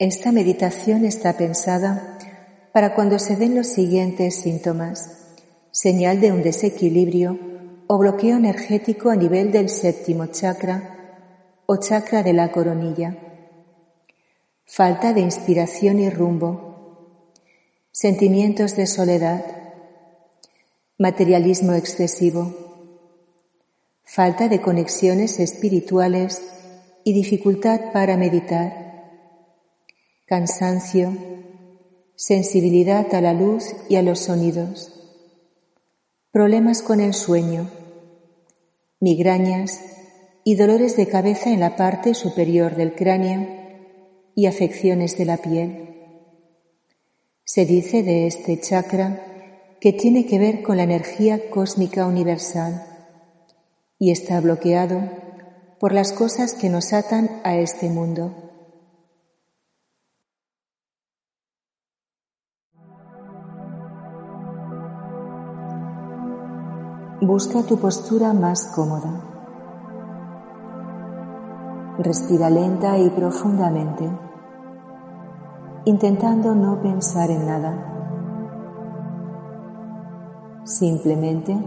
Esta meditación está pensada para cuando se den los siguientes síntomas, señal de un desequilibrio o bloqueo energético a nivel del séptimo chakra o chakra de la coronilla, falta de inspiración y rumbo, sentimientos de soledad, materialismo excesivo, falta de conexiones espirituales y dificultad para meditar cansancio, sensibilidad a la luz y a los sonidos, problemas con el sueño, migrañas y dolores de cabeza en la parte superior del cráneo y afecciones de la piel. Se dice de este chakra que tiene que ver con la energía cósmica universal y está bloqueado por las cosas que nos atan a este mundo. Busca tu postura más cómoda. Respira lenta y profundamente, intentando no pensar en nada. Simplemente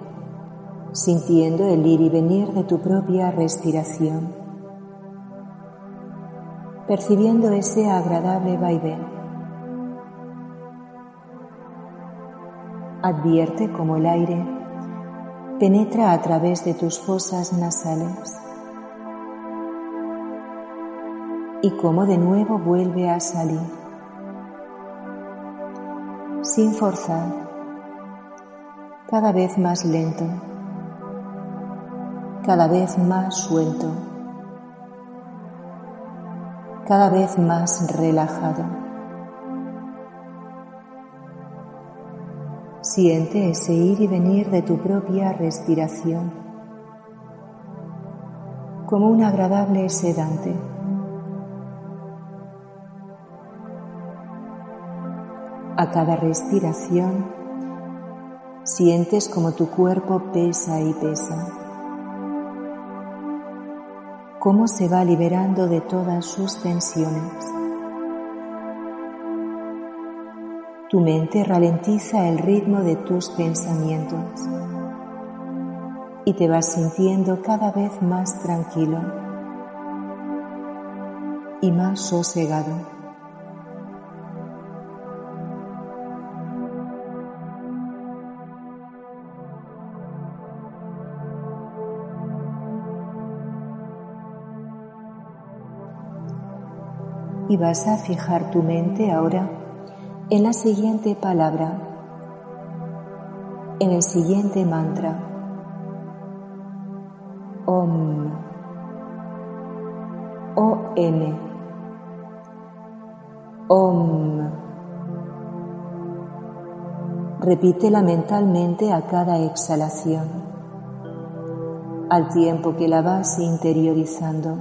sintiendo el ir y venir de tu propia respiración, percibiendo ese agradable vaivén. Advierte cómo el aire penetra a través de tus fosas nasales. Y cómo de nuevo vuelve a salir, sin forzar, cada vez más lento, cada vez más suelto, cada vez más relajado. Siente ese ir y venir de tu propia respiración como un agradable sedante. A cada respiración sientes como tu cuerpo pesa y pesa, cómo se va liberando de todas sus tensiones. Tu mente ralentiza el ritmo de tus pensamientos y te vas sintiendo cada vez más tranquilo y más sosegado. Y vas a fijar tu mente ahora en la siguiente palabra, en el siguiente mantra. Om. O-M. Om. Repítela mentalmente a cada exhalación, al tiempo que la vas interiorizando.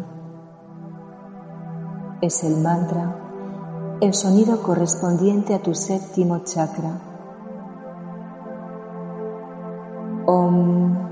Es el mantra el sonido correspondiente a tu séptimo chakra. Om.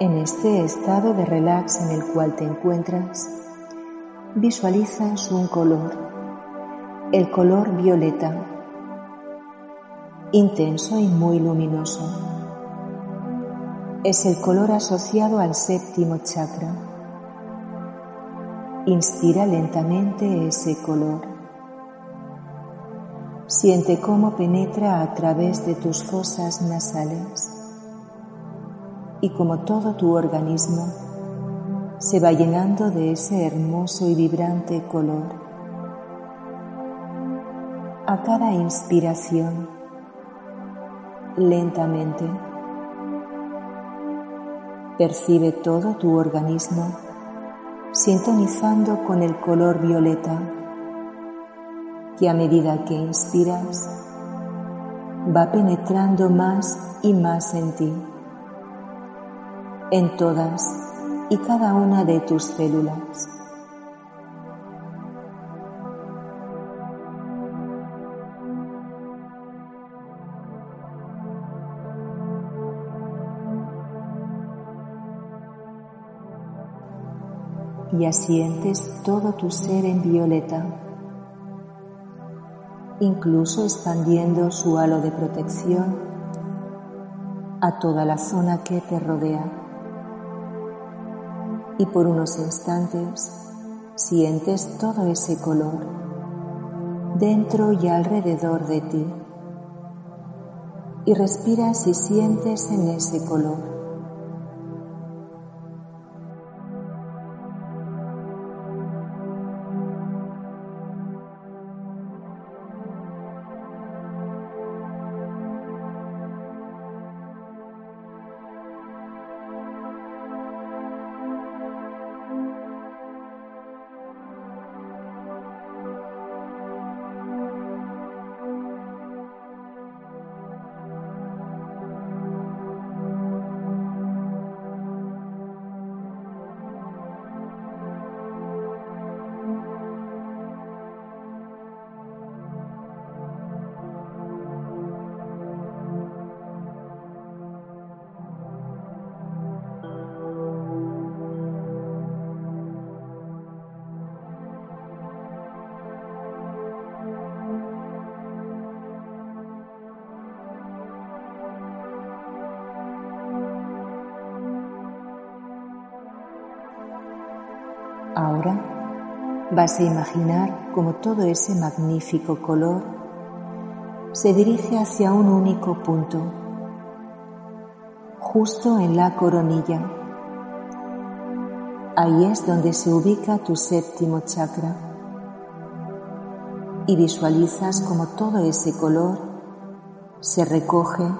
En este estado de relax en el cual te encuentras, visualizas un color, el color violeta, intenso y muy luminoso. Es el color asociado al séptimo chakra. Inspira lentamente ese color. Siente cómo penetra a través de tus fosas nasales y como todo tu organismo se va llenando de ese hermoso y vibrante color. A cada inspiración, lentamente, percibe todo tu organismo sintonizando con el color violeta que a medida que inspiras va penetrando más y más en ti, en todas y cada una de tus células. Y asientes todo tu ser en violeta, incluso expandiendo su halo de protección a toda la zona que te rodea y por unos instantes sientes todo ese color dentro y alrededor de ti y respiras y sientes en ese color. Ahora vas a imaginar como todo ese magnífico color se dirige hacia un único punto, justo en la coronilla. Ahí es donde se ubica tu séptimo chakra y visualizas como todo ese color se recoge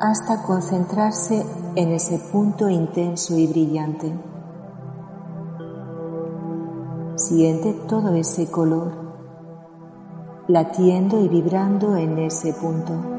hasta concentrarse en ese punto intenso y brillante. Siente todo ese color latiendo y vibrando en ese punto.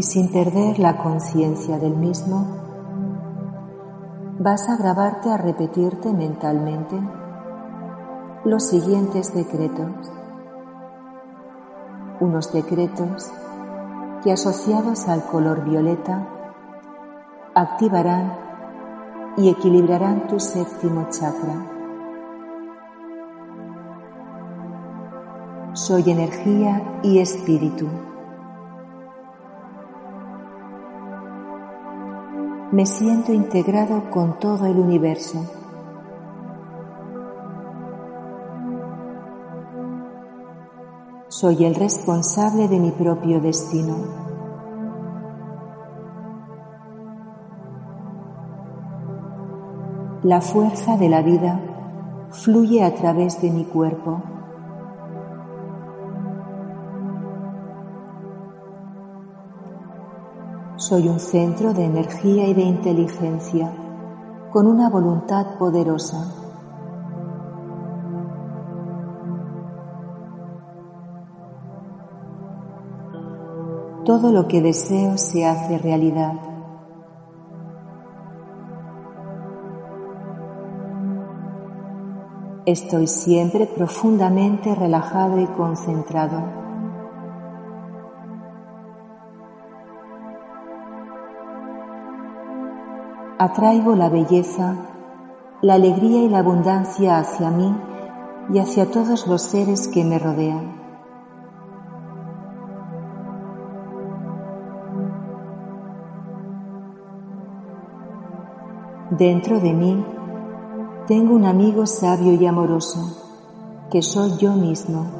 Y sin perder la conciencia del mismo, vas a grabarte a repetirte mentalmente los siguientes decretos. Unos decretos que asociados al color violeta activarán y equilibrarán tu séptimo chakra. Soy energía y espíritu. Me siento integrado con todo el universo. Soy el responsable de mi propio destino. La fuerza de la vida fluye a través de mi cuerpo. Soy un centro de energía y de inteligencia con una voluntad poderosa. Todo lo que deseo se hace realidad. Estoy siempre profundamente relajado y concentrado. Atraigo la belleza, la alegría y la abundancia hacia mí y hacia todos los seres que me rodean. Dentro de mí tengo un amigo sabio y amoroso, que soy yo mismo.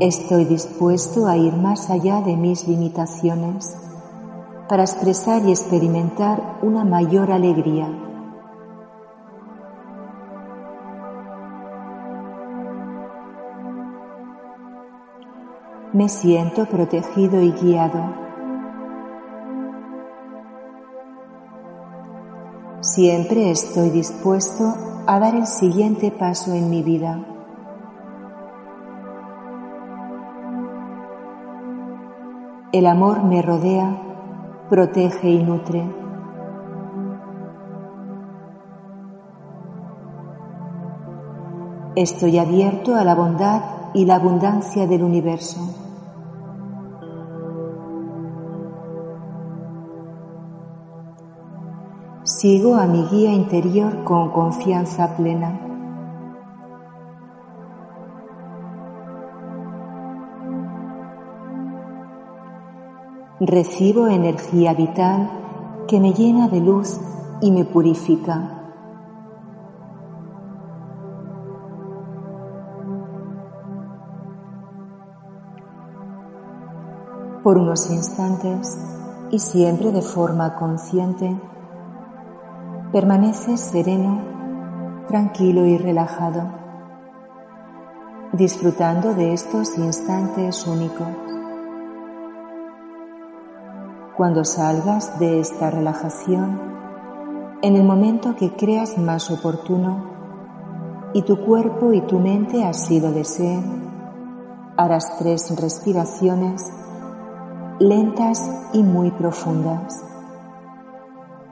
Estoy dispuesto a ir más allá de mis limitaciones para expresar y experimentar una mayor alegría. Me siento protegido y guiado. Siempre estoy dispuesto a dar el siguiente paso en mi vida. El amor me rodea, protege y nutre. Estoy abierto a la bondad y la abundancia del universo. Sigo a mi guía interior con confianza plena. Recibo energía vital que me llena de luz y me purifica. Por unos instantes y siempre de forma consciente, permanece sereno, tranquilo y relajado, disfrutando de estos instantes únicos. Cuando salgas de esta relajación, en el momento que creas más oportuno y tu cuerpo y tu mente así lo deseen, harás tres respiraciones lentas y muy profundas,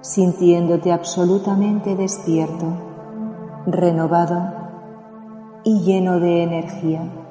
sintiéndote absolutamente despierto, renovado y lleno de energía.